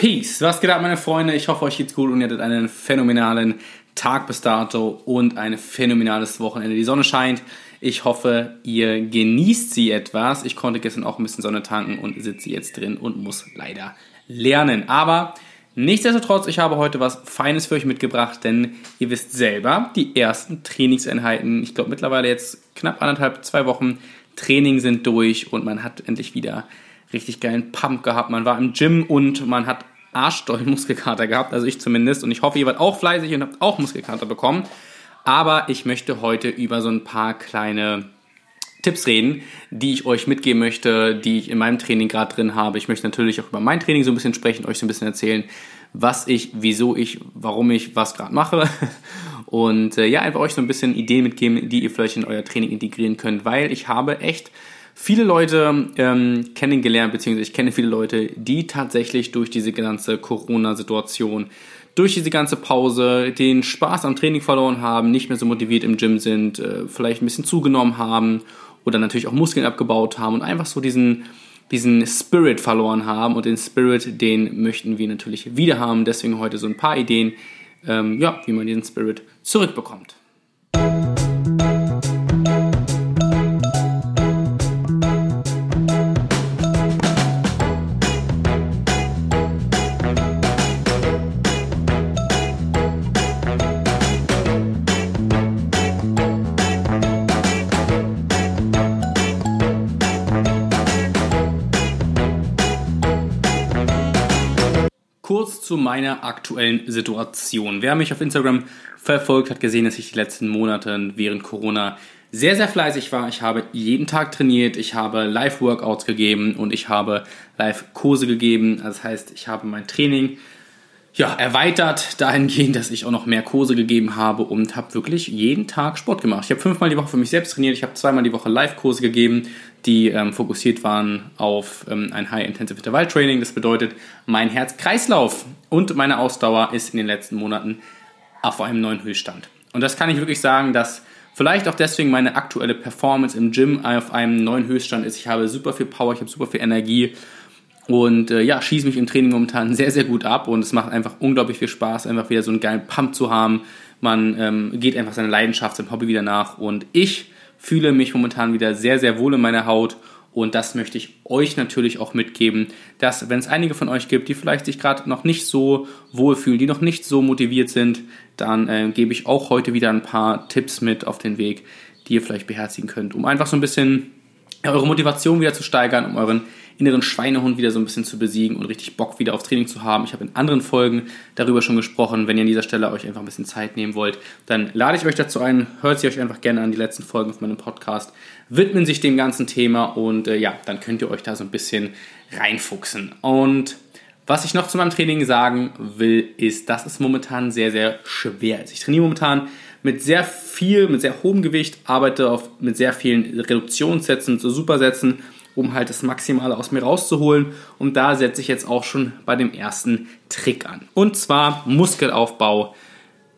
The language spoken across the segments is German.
Peace. Was geht ab, meine Freunde? Ich hoffe, euch geht's gut und ihr hattet einen phänomenalen Tag bis dato und ein phänomenales Wochenende. Die Sonne scheint. Ich hoffe, ihr genießt sie etwas. Ich konnte gestern auch ein bisschen Sonne tanken und sitze jetzt drin und muss leider lernen. Aber nichtsdestotrotz, ich habe heute was Feines für euch mitgebracht, denn ihr wisst selber, die ersten Trainingseinheiten, ich glaube mittlerweile jetzt knapp anderthalb, zwei Wochen Training sind durch und man hat endlich wieder richtig geilen Pump gehabt. Man war im Gym und man hat arschdoll Muskelkater gehabt, also ich zumindest. Und ich hoffe, ihr wart auch fleißig und habt auch Muskelkater bekommen. Aber ich möchte heute über so ein paar kleine Tipps reden, die ich euch mitgeben möchte, die ich in meinem Training gerade drin habe. Ich möchte natürlich auch über mein Training so ein bisschen sprechen, euch so ein bisschen erzählen, was ich, wieso ich, warum ich was gerade mache. Und äh, ja, einfach euch so ein bisschen Ideen mitgeben, die ihr vielleicht in euer Training integrieren könnt, weil ich habe echt viele Leute ähm, kennengelernt, beziehungsweise ich kenne viele Leute, die tatsächlich durch diese ganze Corona-Situation durch diese ganze Pause den Spaß am Training verloren haben, nicht mehr so motiviert im Gym sind, äh, vielleicht ein bisschen zugenommen haben oder natürlich auch Muskeln abgebaut haben und einfach so diesen, diesen Spirit verloren haben. Und den Spirit, den möchten wir natürlich wieder haben. Deswegen heute so ein paar Ideen, ähm, ja, wie man diesen Spirit zurückbekommt. Zu meiner aktuellen Situation. Wer mich auf Instagram verfolgt, hat gesehen, dass ich die letzten Monate während Corona sehr, sehr fleißig war. Ich habe jeden Tag trainiert, ich habe Live-Workouts gegeben und ich habe Live-Kurse gegeben. Das heißt, ich habe mein Training ja, erweitert dahingehend, dass ich auch noch mehr Kurse gegeben habe und habe wirklich jeden Tag Sport gemacht. Ich habe fünfmal die Woche für mich selbst trainiert, ich habe zweimal die Woche Live-Kurse gegeben, die ähm, fokussiert waren auf ähm, ein High-Intensive Intervall-Training. Das bedeutet, mein Herz-Kreislauf und meine Ausdauer ist in den letzten Monaten auf einem neuen Höchststand. Und das kann ich wirklich sagen, dass vielleicht auch deswegen meine aktuelle Performance im Gym auf einem neuen Höchststand ist. Ich habe super viel Power, ich habe super viel Energie und äh, ja, schieße mich im Training momentan sehr, sehr gut ab und es macht einfach unglaublich viel Spaß, einfach wieder so einen geilen Pump zu haben. Man ähm, geht einfach seiner Leidenschaft, seinem Hobby wieder nach und ich fühle mich momentan wieder sehr, sehr wohl in meiner Haut und das möchte ich euch natürlich auch mitgeben, dass wenn es einige von euch gibt, die vielleicht sich gerade noch nicht so wohl fühlen, die noch nicht so motiviert sind, dann äh, gebe ich auch heute wieder ein paar Tipps mit auf den Weg, die ihr vielleicht beherzigen könnt, um einfach so ein bisschen eure Motivation wieder zu steigern, um euren inneren Schweinehund wieder so ein bisschen zu besiegen und richtig Bock wieder auf Training zu haben. Ich habe in anderen Folgen darüber schon gesprochen. Wenn ihr an dieser Stelle euch einfach ein bisschen Zeit nehmen wollt, dann lade ich euch dazu ein. Hört sie euch einfach gerne an die letzten Folgen auf meinem Podcast. Widmen sich dem ganzen Thema und äh, ja, dann könnt ihr euch da so ein bisschen reinfuchsen. Und was ich noch zu meinem Training sagen will, ist, dass es momentan sehr, sehr schwer ist. Ich trainiere momentan mit sehr viel, mit sehr hohem Gewicht, arbeite auf, mit sehr vielen Reduktionssätzen, so Supersätzen um halt das Maximale aus mir rauszuholen. Und da setze ich jetzt auch schon bei dem ersten Trick an. Und zwar Muskelaufbau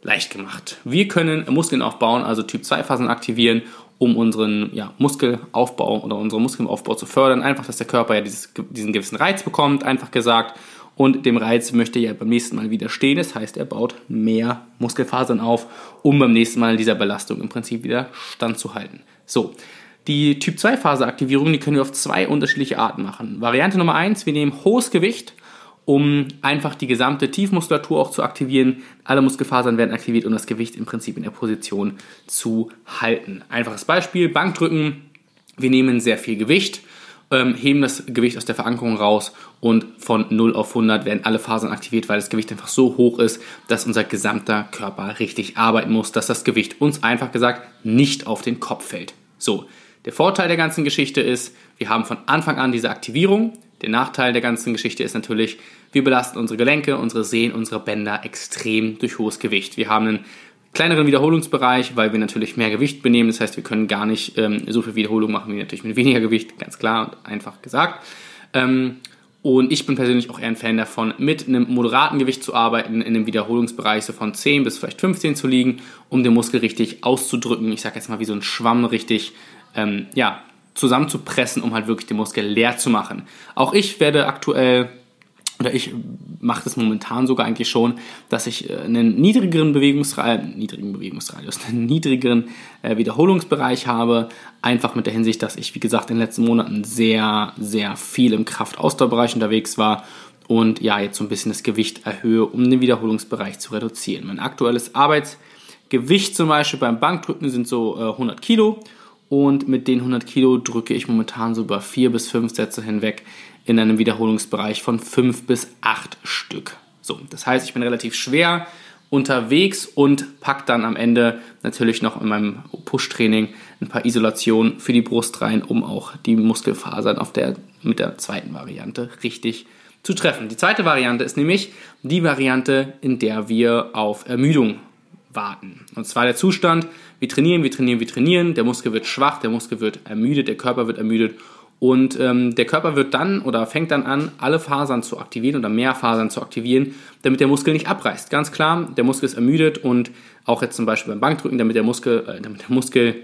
leicht gemacht. Wir können Muskeln aufbauen, also Typ 2 Phasen aktivieren, um unseren ja, Muskelaufbau oder unseren Muskelaufbau zu fördern. Einfach, dass der Körper ja dieses, diesen gewissen Reiz bekommt, einfach gesagt. Und dem Reiz möchte er ja beim nächsten Mal widerstehen. Das heißt, er baut mehr Muskelfasern auf, um beim nächsten Mal dieser Belastung im Prinzip wieder standzuhalten. So, die Typ-2-Phase-Aktivierung, die können wir auf zwei unterschiedliche Arten machen. Variante Nummer eins: wir nehmen hohes Gewicht, um einfach die gesamte Tiefmuskulatur auch zu aktivieren. Alle Muskelfasern werden aktiviert, um das Gewicht im Prinzip in der Position zu halten. Einfaches Beispiel, Bankdrücken. Wir nehmen sehr viel Gewicht, ähm, heben das Gewicht aus der Verankerung raus und von 0 auf 100 werden alle Fasern aktiviert, weil das Gewicht einfach so hoch ist, dass unser gesamter Körper richtig arbeiten muss, dass das Gewicht uns einfach gesagt nicht auf den Kopf fällt. So, der Vorteil der ganzen Geschichte ist, wir haben von Anfang an diese Aktivierung. Der Nachteil der ganzen Geschichte ist natürlich, wir belasten unsere Gelenke, unsere Sehnen, unsere Bänder extrem durch hohes Gewicht. Wir haben einen kleineren Wiederholungsbereich, weil wir natürlich mehr Gewicht benehmen. Das heißt, wir können gar nicht ähm, so viel Wiederholung machen wie natürlich mit weniger Gewicht, ganz klar und einfach gesagt. Ähm, und ich bin persönlich auch eher ein Fan davon, mit einem moderaten Gewicht zu arbeiten, in einem Wiederholungsbereich so von 10 bis vielleicht 15 zu liegen, um den Muskel richtig auszudrücken. Ich sage jetzt mal wie so ein Schwamm richtig ähm, ja, zusammenzupressen, um halt wirklich den Muskel leer zu machen. Auch ich werde aktuell oder ich macht es momentan sogar eigentlich schon, dass ich äh, einen niedrigeren Bewegungsradius, äh, niedrigen Bewegungsradius, einen niedrigeren äh, Wiederholungsbereich habe. Einfach mit der Hinsicht, dass ich, wie gesagt, in den letzten Monaten sehr, sehr viel im Kraftausdauerbereich unterwegs war und ja, jetzt so ein bisschen das Gewicht erhöhe, um den Wiederholungsbereich zu reduzieren. Mein aktuelles Arbeitsgewicht zum Beispiel beim Bankdrücken sind so äh, 100 Kilo und mit den 100 Kilo drücke ich momentan so über vier bis fünf Sätze hinweg in einem Wiederholungsbereich von fünf bis acht Stück. So, das heißt, ich bin relativ schwer unterwegs und packe dann am Ende natürlich noch in meinem Push-Training ein paar Isolationen für die Brust rein, um auch die Muskelfasern auf der, mit der zweiten Variante richtig zu treffen. Die zweite Variante ist nämlich die Variante, in der wir auf Ermüdung warten. Und zwar der Zustand, wir trainieren, wir trainieren, wir trainieren, der Muskel wird schwach, der Muskel wird ermüdet, der Körper wird ermüdet. Und ähm, der Körper wird dann oder fängt dann an, alle Fasern zu aktivieren oder mehr Fasern zu aktivieren, damit der Muskel nicht abreißt. Ganz klar, der Muskel ist ermüdet und auch jetzt zum Beispiel beim Bankdrücken, damit der Muskel, äh, damit der Muskel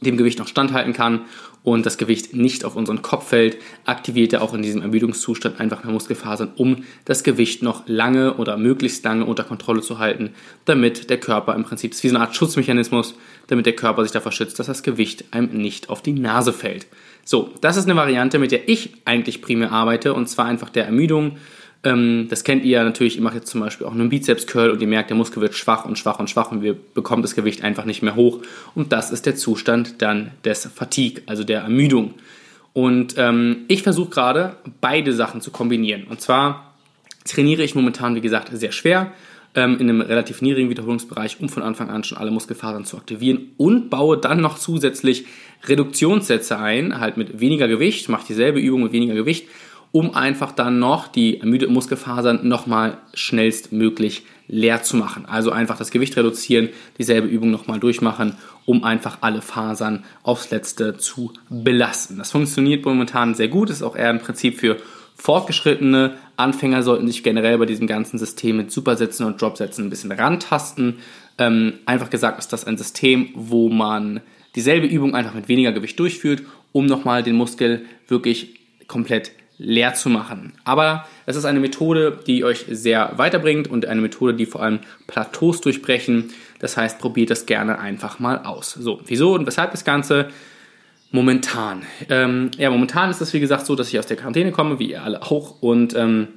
dem Gewicht noch standhalten kann und das Gewicht nicht auf unseren Kopf fällt, aktiviert er auch in diesem Ermüdungszustand einfach mehr Muskelfasern, um das Gewicht noch lange oder möglichst lange unter Kontrolle zu halten, damit der Körper im Prinzip, das ist wie so eine Art Schutzmechanismus, damit der Körper sich davor schützt, dass das Gewicht einem nicht auf die Nase fällt. So, das ist eine Variante, mit der ich eigentlich primär arbeite und zwar einfach der Ermüdung das kennt ihr ja natürlich, ihr macht jetzt zum Beispiel auch einen Bizeps-Curl und ihr merkt, der Muskel wird schwach und schwach und schwach und wir bekommen das Gewicht einfach nicht mehr hoch. Und das ist der Zustand dann des Fatigue, also der Ermüdung. Und ähm, ich versuche gerade beide Sachen zu kombinieren. Und zwar trainiere ich momentan, wie gesagt, sehr schwer ähm, in einem relativ niedrigen Wiederholungsbereich, um von Anfang an schon alle Muskelfasern zu aktivieren und baue dann noch zusätzlich Reduktionssätze ein, halt mit weniger Gewicht, mache dieselbe Übung mit weniger Gewicht um einfach dann noch die ermüdeten Muskelfasern nochmal schnellstmöglich leer zu machen. Also einfach das Gewicht reduzieren, dieselbe Übung nochmal durchmachen, um einfach alle Fasern aufs Letzte zu belasten. Das funktioniert momentan sehr gut, ist auch eher ein Prinzip für Fortgeschrittene. Anfänger sollten sich generell bei diesem ganzen System mit Supersätzen und Dropsätzen ein bisschen rantasten. Ähm, einfach gesagt ist das ein System, wo man dieselbe Übung einfach mit weniger Gewicht durchführt, um nochmal den Muskel wirklich komplett leer zu machen. Aber es ist eine Methode, die euch sehr weiterbringt und eine Methode, die vor allem Plateaus durchbrechen. Das heißt, probiert das gerne einfach mal aus. So, wieso und weshalb das Ganze? Momentan. Ähm, ja, momentan ist es wie gesagt so, dass ich aus der Quarantäne komme, wie ihr alle auch, und ähm,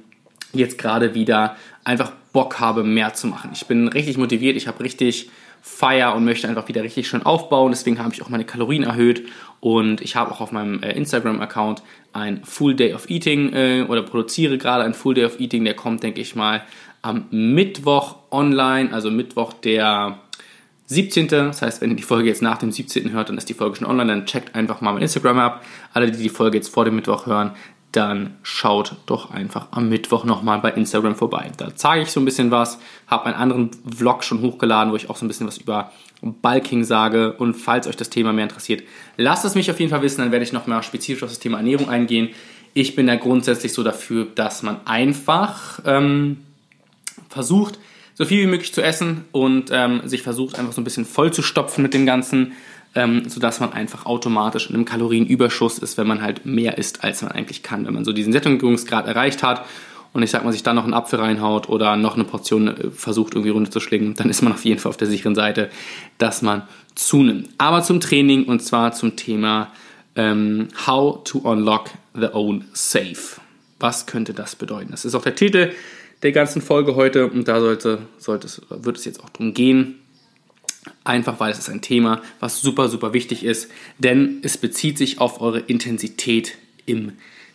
jetzt gerade wieder einfach Bock habe, mehr zu machen. Ich bin richtig motiviert, ich habe richtig Feier und möchte einfach wieder richtig schön aufbauen. Deswegen habe ich auch meine Kalorien erhöht und ich habe auch auf meinem äh, Instagram-Account ein Full Day of Eating äh, oder produziere gerade ein Full Day of Eating. Der kommt, denke ich mal, am Mittwoch online, also Mittwoch der 17. Das heißt, wenn ihr die Folge jetzt nach dem 17. hört, dann ist die Folge schon online. Dann checkt einfach mal mein Instagram ab. Alle, die die Folge jetzt vor dem Mittwoch hören, dann schaut doch einfach am Mittwoch nochmal bei Instagram vorbei. Da zeige ich so ein bisschen was, habe einen anderen Vlog schon hochgeladen, wo ich auch so ein bisschen was über Bulking sage. Und falls euch das Thema mehr interessiert, lasst es mich auf jeden Fall wissen, dann werde ich noch mal spezifisch auf das Thema Ernährung eingehen. Ich bin da grundsätzlich so dafür, dass man einfach ähm, versucht, so viel wie möglich zu essen und ähm, sich versucht, einfach so ein bisschen voll zu stopfen mit dem Ganzen ähm, sodass man einfach automatisch in einem Kalorienüberschuss ist, wenn man halt mehr isst, als man eigentlich kann. Wenn man so diesen Sättigungsgrad erreicht hat und ich sag mal, sich dann noch einen Apfel reinhaut oder noch eine Portion äh, versucht irgendwie runterzuschlingen, dann ist man auf jeden Fall auf der sicheren Seite, dass man zunimmt. Aber zum Training und zwar zum Thema ähm, How to Unlock the Own Safe. Was könnte das bedeuten? Das ist auch der Titel der ganzen Folge heute und da sollte, sollte es, wird es jetzt auch darum gehen. Einfach weil es ist ein Thema, was super, super wichtig ist, denn es bezieht sich auf eure Intensität im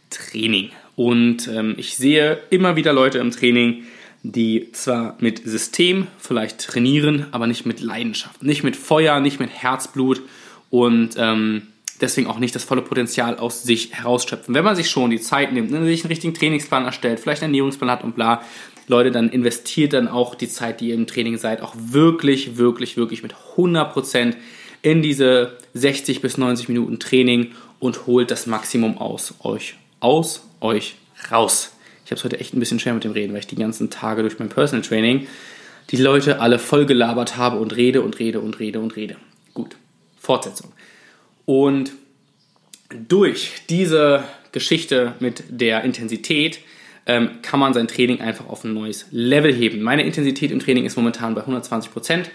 Training. Und ähm, ich sehe immer wieder Leute im Training, die zwar mit System vielleicht trainieren, aber nicht mit Leidenschaft, nicht mit Feuer, nicht mit Herzblut und ähm, deswegen auch nicht das volle Potenzial aus sich herausschöpfen. Wenn man sich schon die Zeit nimmt, ne, sich einen richtigen Trainingsplan erstellt, vielleicht einen Ernährungsplan hat und bla, Leute, dann investiert dann auch die Zeit, die ihr im Training seid, auch wirklich, wirklich, wirklich mit 100% in diese 60 bis 90 Minuten Training und holt das Maximum aus euch, aus euch raus. Ich habe es heute echt ein bisschen schwer mit dem Reden, weil ich die ganzen Tage durch mein Personal Training die Leute alle voll gelabert habe und rede und rede und rede und rede. Gut, Fortsetzung. Und durch diese Geschichte mit der Intensität ähm, kann man sein Training einfach auf ein neues Level heben. Meine Intensität im Training ist momentan bei 120 Prozent.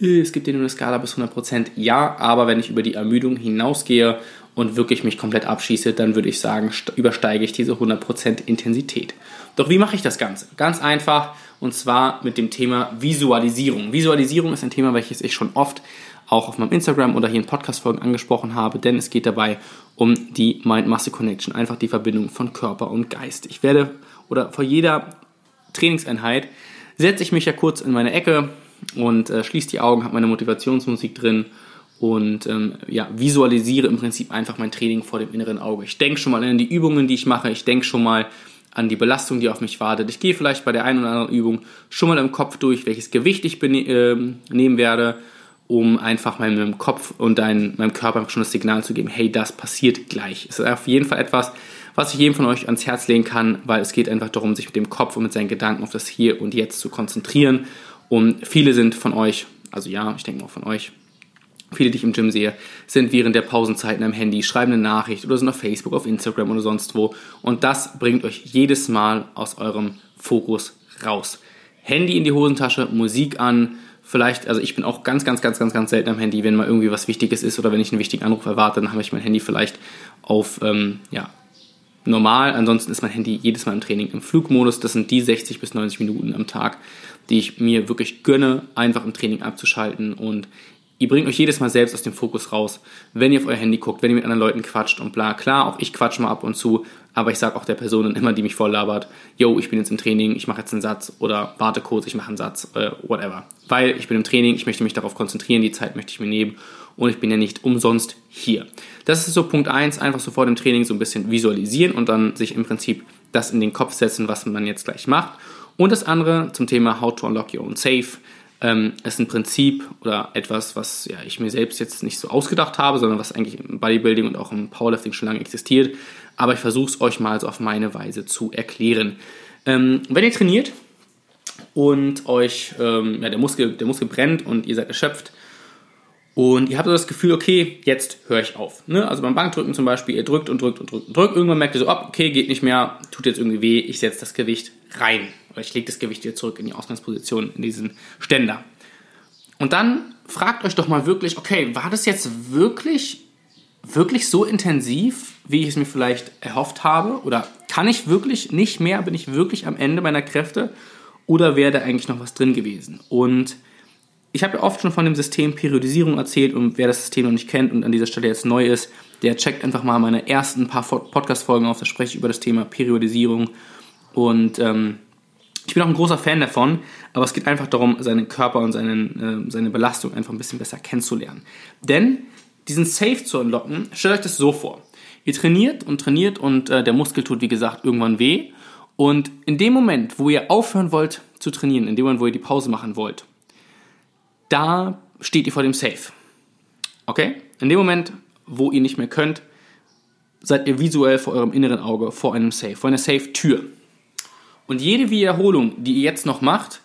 Es gibt ja nur eine Skala bis 100 Prozent, ja, aber wenn ich über die Ermüdung hinausgehe und wirklich mich komplett abschieße, dann würde ich sagen, übersteige ich diese 100 Prozent Intensität. Doch wie mache ich das Ganze? Ganz einfach und zwar mit dem Thema Visualisierung. Visualisierung ist ein Thema, welches ich schon oft auch auf meinem Instagram oder hier in Podcast-Folgen angesprochen habe, denn es geht dabei um die Mind-Muscle-Connection, einfach die Verbindung von Körper und Geist. Ich werde oder vor jeder Trainingseinheit setze ich mich ja kurz in meine Ecke und äh, schließe die Augen, habe meine Motivationsmusik drin und ähm, ja, visualisiere im Prinzip einfach mein Training vor dem inneren Auge. Ich denke schon mal an die Übungen, die ich mache, ich denke schon mal an die Belastung, die auf mich wartet. Ich gehe vielleicht bei der einen oder anderen Übung schon mal im Kopf durch, welches Gewicht ich äh, nehmen werde um einfach meinem Kopf und dein, meinem Körper schon das Signal zu geben, hey, das passiert gleich. Es ist auf jeden Fall etwas, was ich jedem von euch ans Herz legen kann, weil es geht einfach darum, sich mit dem Kopf und mit seinen Gedanken auf das Hier und Jetzt zu konzentrieren. Und viele sind von euch, also ja, ich denke auch von euch, viele, die ich im Gym sehe, sind während der Pausenzeiten am Handy, schreiben eine Nachricht oder sind auf Facebook, auf Instagram oder sonst wo. Und das bringt euch jedes Mal aus eurem Fokus raus. Handy in die Hosentasche, Musik an, vielleicht, also ich bin auch ganz, ganz, ganz, ganz, ganz selten am Handy, wenn mal irgendwie was Wichtiges ist oder wenn ich einen wichtigen Anruf erwarte, dann habe ich mein Handy vielleicht auf, ähm, ja, normal. Ansonsten ist mein Handy jedes Mal im Training im Flugmodus. Das sind die 60 bis 90 Minuten am Tag, die ich mir wirklich gönne, einfach im Training abzuschalten und Ihr bringt euch jedes Mal selbst aus dem Fokus raus, wenn ihr auf euer Handy guckt, wenn ihr mit anderen Leuten quatscht und bla. Klar, auch ich quatsch mal ab und zu, aber ich sage auch der Person dann immer, die mich voll labert, yo, ich bin jetzt im Training, ich mache jetzt einen Satz oder warte kurz, ich mache einen Satz, äh, whatever. Weil ich bin im Training, ich möchte mich darauf konzentrieren, die Zeit möchte ich mir nehmen und ich bin ja nicht umsonst hier. Das ist so Punkt 1, einfach so vor dem Training so ein bisschen visualisieren und dann sich im Prinzip das in den Kopf setzen, was man jetzt gleich macht. Und das andere zum Thema How to Unlock Your Own Safe ähm, ist ein Prinzip oder etwas, was ja, ich mir selbst jetzt nicht so ausgedacht habe, sondern was eigentlich im Bodybuilding und auch im Powerlifting schon lange existiert. Aber ich versuche es euch mal so auf meine Weise zu erklären. Ähm, wenn ihr trainiert und euch ähm, ja, der, Muskel, der Muskel brennt und ihr seid erschöpft, und ihr habt so das Gefühl, okay, jetzt höre ich auf. Ne? Also beim Bankdrücken zum Beispiel, ihr drückt und drückt und drückt und drückt. Irgendwann merkt ihr so, oh, okay, geht nicht mehr, tut jetzt irgendwie weh, ich setze das Gewicht rein. Oder ich lege das Gewicht wieder zurück in die Ausgangsposition, in diesen Ständer. Und dann fragt euch doch mal wirklich, okay, war das jetzt wirklich, wirklich so intensiv, wie ich es mir vielleicht erhofft habe? Oder kann ich wirklich nicht mehr, bin ich wirklich am Ende meiner Kräfte? Oder wäre da eigentlich noch was drin gewesen? Und ich habe ja oft schon von dem System Periodisierung erzählt und wer das System noch nicht kennt und an dieser Stelle jetzt neu ist, der checkt einfach mal meine ersten paar Podcast-Folgen auf, da spreche ich über das Thema Periodisierung und ähm, ich bin auch ein großer Fan davon, aber es geht einfach darum, seinen Körper und seinen, äh, seine Belastung einfach ein bisschen besser kennenzulernen. Denn diesen Safe zu unlocken, stellt euch das so vor. Ihr trainiert und trainiert und äh, der Muskel tut, wie gesagt, irgendwann weh. Und in dem Moment, wo ihr aufhören wollt zu trainieren, in dem Moment, wo ihr die Pause machen wollt, da steht ihr vor dem Safe. Okay? In dem Moment, wo ihr nicht mehr könnt, seid ihr visuell vor eurem inneren Auge vor einem Safe, vor einer Safe-Tür. Und jede Wiederholung, die ihr jetzt noch macht,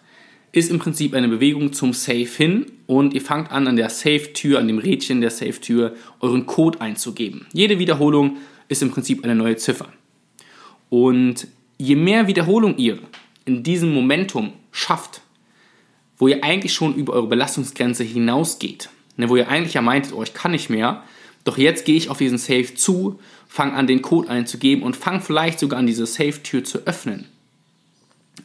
ist im Prinzip eine Bewegung zum Safe hin und ihr fangt an, an der Safe-Tür, an dem Rädchen der Safe-Tür, euren Code einzugeben. Jede Wiederholung ist im Prinzip eine neue Ziffer. Und je mehr Wiederholung ihr in diesem Momentum schafft, wo ihr eigentlich schon über eure Belastungsgrenze hinausgeht, ne, wo ihr eigentlich ja meintet, oh, ich kann nicht mehr, doch jetzt gehe ich auf diesen Safe zu, fange an, den Code einzugeben und fange vielleicht sogar an, diese Safe-Tür zu öffnen.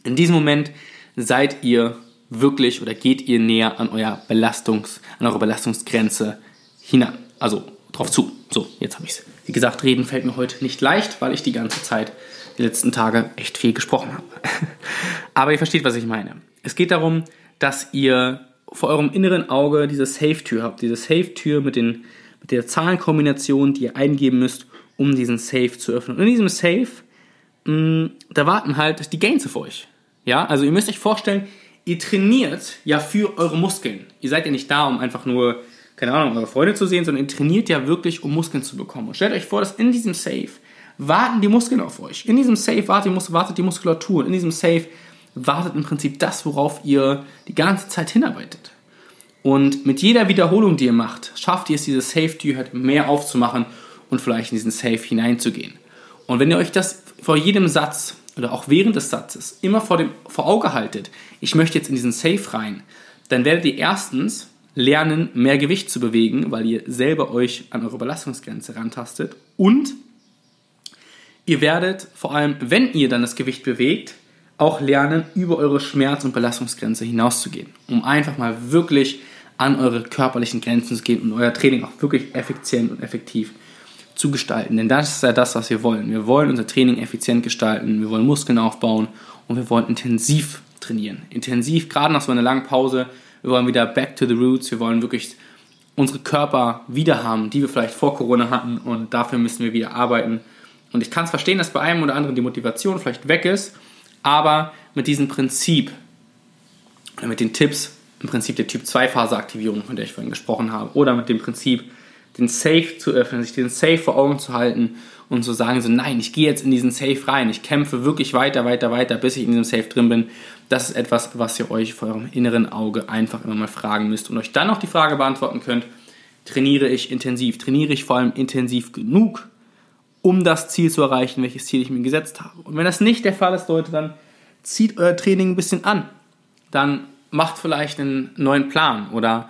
In diesem Moment seid ihr wirklich oder geht ihr näher an, euer Belastungs, an eure Belastungsgrenze hinan. Also drauf zu. So, jetzt habe ich es. Wie gesagt, reden fällt mir heute nicht leicht, weil ich die ganze Zeit, die letzten Tage, echt viel gesprochen habe. Aber ihr versteht, was ich meine. Es geht darum, dass ihr vor eurem inneren Auge diese Safe-Tür habt, diese Safe-Tür mit, mit der Zahlenkombination, die ihr eingeben müsst, um diesen Safe zu öffnen. Und in diesem Safe, mh, mm, da warten halt die Gains auf euch. Ja, also ihr müsst euch vorstellen, ihr trainiert ja für eure Muskeln. Ihr seid ja nicht da, um einfach nur, keine Ahnung, eure Freunde zu sehen, sondern ihr trainiert ja wirklich, um Muskeln zu bekommen. Und stellt euch vor, dass in diesem Safe warten die Muskeln auf euch. In diesem Safe wartet die, wartet die Muskulatur. In diesem Safe wartet im Prinzip das, worauf ihr die ganze Zeit hinarbeitet. Und mit jeder Wiederholung, die ihr macht, schafft ihr es, diese Safe-Tür halt mehr aufzumachen und vielleicht in diesen Safe hineinzugehen. Und wenn ihr euch das vor jedem Satz oder auch während des Satzes immer vor, dem, vor Auge haltet, ich möchte jetzt in diesen Safe rein, dann werdet ihr erstens lernen, mehr Gewicht zu bewegen, weil ihr selber euch an eure Belastungsgrenze rantastet und ihr werdet vor allem, wenn ihr dann das Gewicht bewegt, auch lernen, über eure Schmerz- und Belastungsgrenze hinauszugehen, um einfach mal wirklich an eure körperlichen Grenzen zu gehen und euer Training auch wirklich effizient und effektiv zu gestalten. Denn das ist ja das, was wir wollen. Wir wollen unser Training effizient gestalten, wir wollen Muskeln aufbauen und wir wollen intensiv trainieren. Intensiv, gerade nach so einer langen Pause. Wir wollen wieder back to the roots. Wir wollen wirklich unsere Körper wieder haben, die wir vielleicht vor Corona hatten und dafür müssen wir wieder arbeiten. Und ich kann es verstehen, dass bei einem oder anderen die Motivation vielleicht weg ist, aber mit diesem Prinzip, mit den Tipps, im Prinzip der Typ-2-Phase-Aktivierung, von der ich vorhin gesprochen habe, oder mit dem Prinzip, den Safe zu öffnen, sich den Safe vor Augen zu halten und zu sagen, so nein, ich gehe jetzt in diesen Safe rein, ich kämpfe wirklich weiter, weiter, weiter, bis ich in diesem Safe drin bin. Das ist etwas, was ihr euch vor eurem inneren Auge einfach immer mal fragen müsst und euch dann noch die Frage beantworten könnt, trainiere ich intensiv, trainiere ich vor allem intensiv genug, um das Ziel zu erreichen, welches Ziel ich mir gesetzt habe. Und wenn das nicht der Fall ist, Leute, dann zieht euer Training ein bisschen an. Dann macht vielleicht einen neuen Plan oder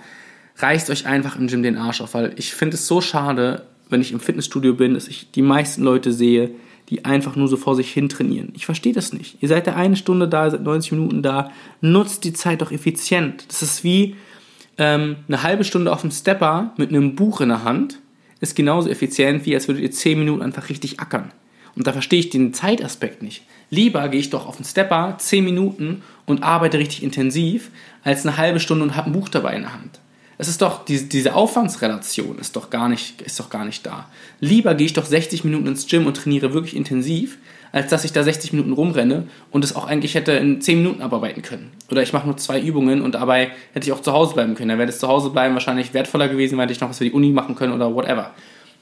reißt euch einfach im Gym den Arsch auf, weil ich finde es so schade, wenn ich im Fitnessstudio bin, dass ich die meisten Leute sehe, die einfach nur so vor sich hin trainieren. Ich verstehe das nicht. Ihr seid da eine Stunde da, ihr seid 90 Minuten da. Nutzt die Zeit doch effizient. Das ist wie ähm, eine halbe Stunde auf dem Stepper mit einem Buch in der Hand. Ist genauso effizient, wie als würdet ihr 10 Minuten einfach richtig ackern. Und da verstehe ich den Zeitaspekt nicht. Lieber gehe ich doch auf den Stepper 10 Minuten und arbeite richtig intensiv, als eine halbe Stunde und habe ein Buch dabei in der Hand. Es ist doch, diese, Aufwandsrelation ist doch, gar nicht, ist doch gar nicht da. Lieber gehe ich doch 60 Minuten ins Gym und trainiere wirklich intensiv, als dass ich da 60 Minuten rumrenne und es auch eigentlich hätte in 10 Minuten abarbeiten können. Oder ich mache nur zwei Übungen und dabei hätte ich auch zu Hause bleiben können. Dann wäre das zu Hause bleiben wahrscheinlich wertvoller gewesen, weil ich noch was für die Uni machen können oder whatever.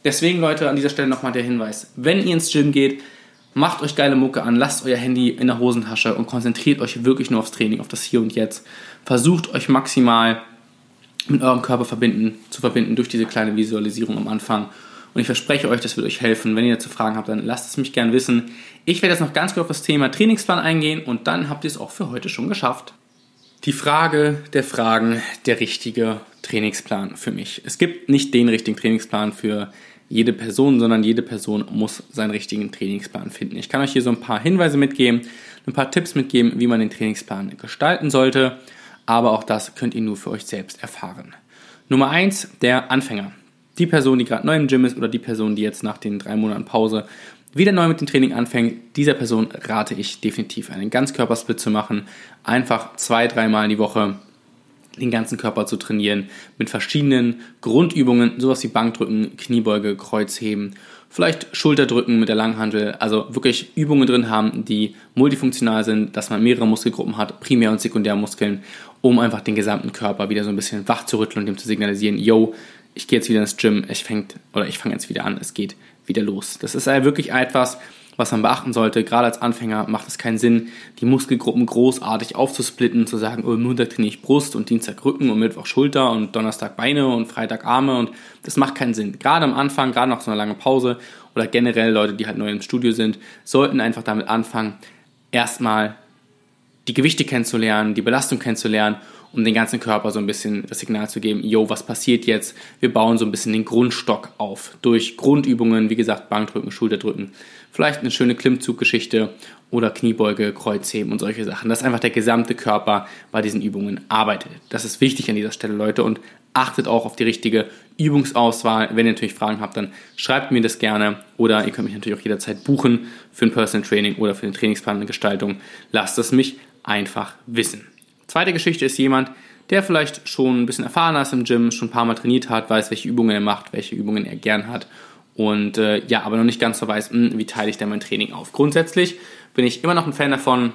Deswegen, Leute, an dieser Stelle nochmal der Hinweis. Wenn ihr ins Gym geht, macht euch geile Mucke an, lasst euer Handy in der Hosentasche und konzentriert euch wirklich nur aufs Training, auf das Hier und Jetzt. Versucht euch maximal mit eurem Körper verbinden, zu verbinden durch diese kleine Visualisierung am Anfang. Und ich verspreche euch, das wird euch helfen. Wenn ihr dazu Fragen habt, dann lasst es mich gerne wissen. Ich werde jetzt noch ganz kurz auf das Thema Trainingsplan eingehen und dann habt ihr es auch für heute schon geschafft. Die Frage der Fragen, der richtige Trainingsplan für mich. Es gibt nicht den richtigen Trainingsplan für jede Person, sondern jede Person muss seinen richtigen Trainingsplan finden. Ich kann euch hier so ein paar Hinweise mitgeben, ein paar Tipps mitgeben, wie man den Trainingsplan gestalten sollte aber auch das könnt ihr nur für euch selbst erfahren. Nummer eins, der Anfänger. Die Person, die gerade neu im Gym ist oder die Person, die jetzt nach den drei Monaten Pause wieder neu mit dem Training anfängt, dieser Person rate ich definitiv einen Ganzkörpersplit zu machen. Einfach zwei, dreimal die Woche den ganzen Körper zu trainieren mit verschiedenen Grundübungen, sowas wie Bankdrücken, Kniebeuge, Kreuzheben vielleicht Schulterdrücken mit der Langhandel, also wirklich Übungen drin haben, die multifunktional sind, dass man mehrere Muskelgruppen hat, Primär- und Sekundärmuskeln, um einfach den gesamten Körper wieder so ein bisschen wach zu rütteln und dem zu signalisieren, yo, ich gehe jetzt wieder ins Gym, ich fängt oder ich fange jetzt wieder an, es geht wieder los. Das ist wirklich etwas, was man beachten sollte. Gerade als Anfänger macht es keinen Sinn, die Muskelgruppen großartig aufzusplitten, zu sagen, oh, Montag trainiere ich Brust und Dienstag Rücken und Mittwoch Schulter und Donnerstag Beine und Freitag Arme und das macht keinen Sinn. Gerade am Anfang, gerade nach so einer langen Pause oder generell Leute, die halt neu im Studio sind, sollten einfach damit anfangen, erstmal die Gewichte kennenzulernen, die Belastung kennenzulernen um den ganzen Körper so ein bisschen das Signal zu geben, yo, was passiert jetzt? Wir bauen so ein bisschen den Grundstock auf durch Grundübungen, wie gesagt, Bankdrücken, Schulterdrücken, vielleicht eine schöne Klimmzuggeschichte oder Kniebeuge, Kreuzheben und solche Sachen. Dass einfach der gesamte Körper bei diesen Übungen arbeitet. Das ist wichtig an dieser Stelle, Leute, und achtet auch auf die richtige Übungsauswahl. Wenn ihr natürlich Fragen habt, dann schreibt mir das gerne oder ihr könnt mich natürlich auch jederzeit buchen für ein Personal Training oder für eine Gestaltung. Lasst es mich einfach wissen. Zweite Geschichte ist jemand, der vielleicht schon ein bisschen erfahrener ist im Gym, schon ein paar Mal trainiert hat, weiß, welche Übungen er macht, welche Übungen er gern hat und äh, ja, aber noch nicht ganz so weiß, mh, hm, wie teile ich denn mein Training auf. Grundsätzlich bin ich immer noch ein Fan davon,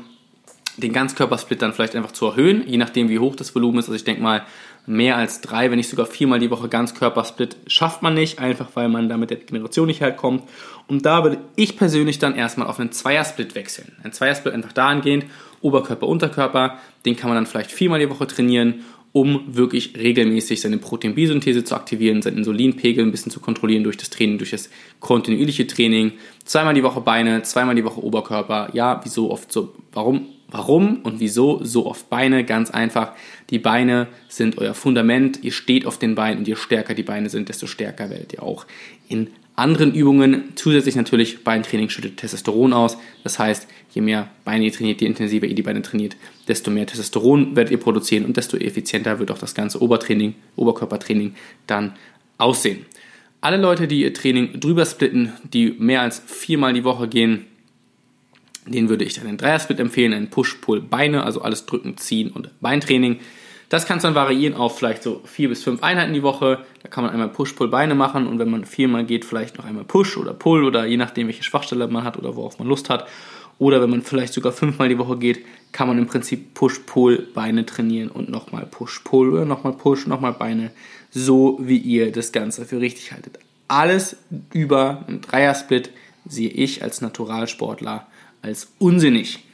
den Ganzkörpersplit dann vielleicht einfach zu erhöhen, je nachdem wie hoch das Volumen ist. Also ich denke mal, mehr als drei, wenn nicht sogar viermal die Woche Ganzkörpersplit schafft man nicht, einfach weil man da mit der Generation nicht halt kommt. Und da würde ich persönlich dann erstmal auf einen Zweiersplit wechseln. Ein Zweiersplit einfach dahingehend, Oberkörper, Unterkörper, den kann man dann vielleicht viermal die Woche trainieren um wirklich regelmäßig seine Proteinbiosynthese zu aktivieren, seinen Insulinpegel ein bisschen zu kontrollieren durch das Training, durch das kontinuierliche Training. Zweimal die Woche Beine, zweimal die Woche Oberkörper. Ja, wieso oft so? Warum? Warum und wieso so oft Beine? Ganz einfach. Die Beine sind euer Fundament. Ihr steht auf den Beinen und je stärker die Beine sind, desto stärker werdet ihr auch in anderen Übungen. Zusätzlich natürlich Beintraining schüttet Testosteron aus. Das heißt, je mehr Beine ihr trainiert, je intensiver ihr die Beine trainiert, desto mehr Testosteron werdet ihr produzieren und desto effizienter wird auch das ganze Obertraining, Oberkörpertraining dann aussehen. Alle Leute, die ihr Training drüber splitten, die mehr als viermal die Woche gehen, denen würde ich dann den Dreiersplit empfehlen, einen Push-Pull-Beine, also alles drücken, ziehen und Beintraining. Das kann dann variieren auf vielleicht so vier bis fünf Einheiten die Woche. Da kann man einmal Push-Pull-Beine machen und wenn man viermal geht, vielleicht noch einmal Push oder Pull oder je nachdem, welche Schwachstelle man hat oder worauf man Lust hat. Oder wenn man vielleicht sogar fünfmal die Woche geht, kann man im Prinzip Push-Pull-Beine trainieren und nochmal Push-Pull oder nochmal Push, nochmal Beine, so wie ihr das Ganze für richtig haltet. Alles über einen Dreiersplit sehe ich als Naturalsportler als unsinnig.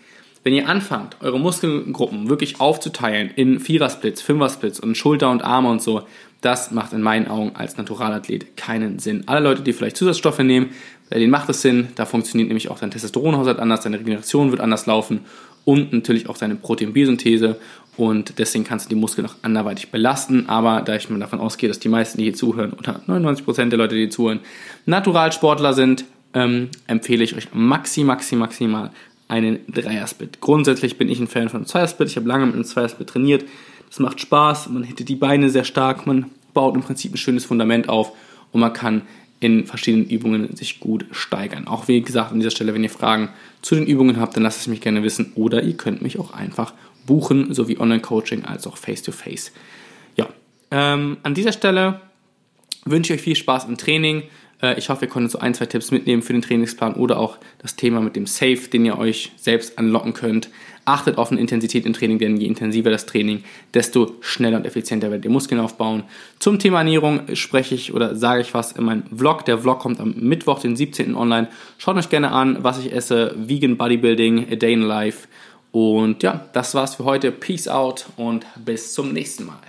Wenn ihr anfangt, eure Muskelgruppen wirklich aufzuteilen in Vierersplits, Fünfersplits und Schulter und Arme und so, das macht in meinen Augen als Naturalathlet keinen Sinn. Alle Leute, die vielleicht Zusatzstoffe nehmen, bei denen macht es Sinn. Da funktioniert nämlich auch dein Testosteronhaushalt anders, deine Regeneration wird anders laufen und natürlich auch deine Proteinbiosynthese. Und deswegen kannst du die Muskeln auch anderweitig belasten. Aber da ich mal davon ausgehe, dass die meisten, die hier zuhören, oder 99% der Leute, die hier zuhören, Naturalsportler sind, ähm, empfehle ich euch maxi, maxi, maximal einen Dreiersplit. Grundsätzlich bin ich ein Fan von Zweiersplit. Ich habe lange mit einem Zweiersplit trainiert. Das macht Spaß. Man hittet die Beine sehr stark. Man baut im Prinzip ein schönes Fundament auf und man kann in verschiedenen Übungen sich gut steigern. Auch wie gesagt an dieser Stelle, wenn ihr Fragen zu den Übungen habt, dann lasst es mich gerne wissen oder ihr könnt mich auch einfach buchen, sowie Online-Coaching als auch Face-to-Face. -face. Ja, ähm, an dieser Stelle wünsche ich euch viel Spaß im Training. Äh, ich hoffe, ihr konntet so ein, zwei Tipps mitnehmen für den Trainingsplan oder auch das Thema mit dem Safe, den ihr euch selbst anlocken könnt. Achtet auf eine Intensität im Training, denn je intensiver das Training, desto schneller und effizienter werdet ihr Muskeln aufbauen. Zum Thema Ernährung spreche ich oder sage ich was in meinem Vlog. Der Vlog kommt am Mittwoch, den 17. online. Schaut euch gerne an, was ich esse. Vegan Bodybuilding, A Day in Life. Und ja, das war's für heute. Peace out und bis zum nächsten Mal.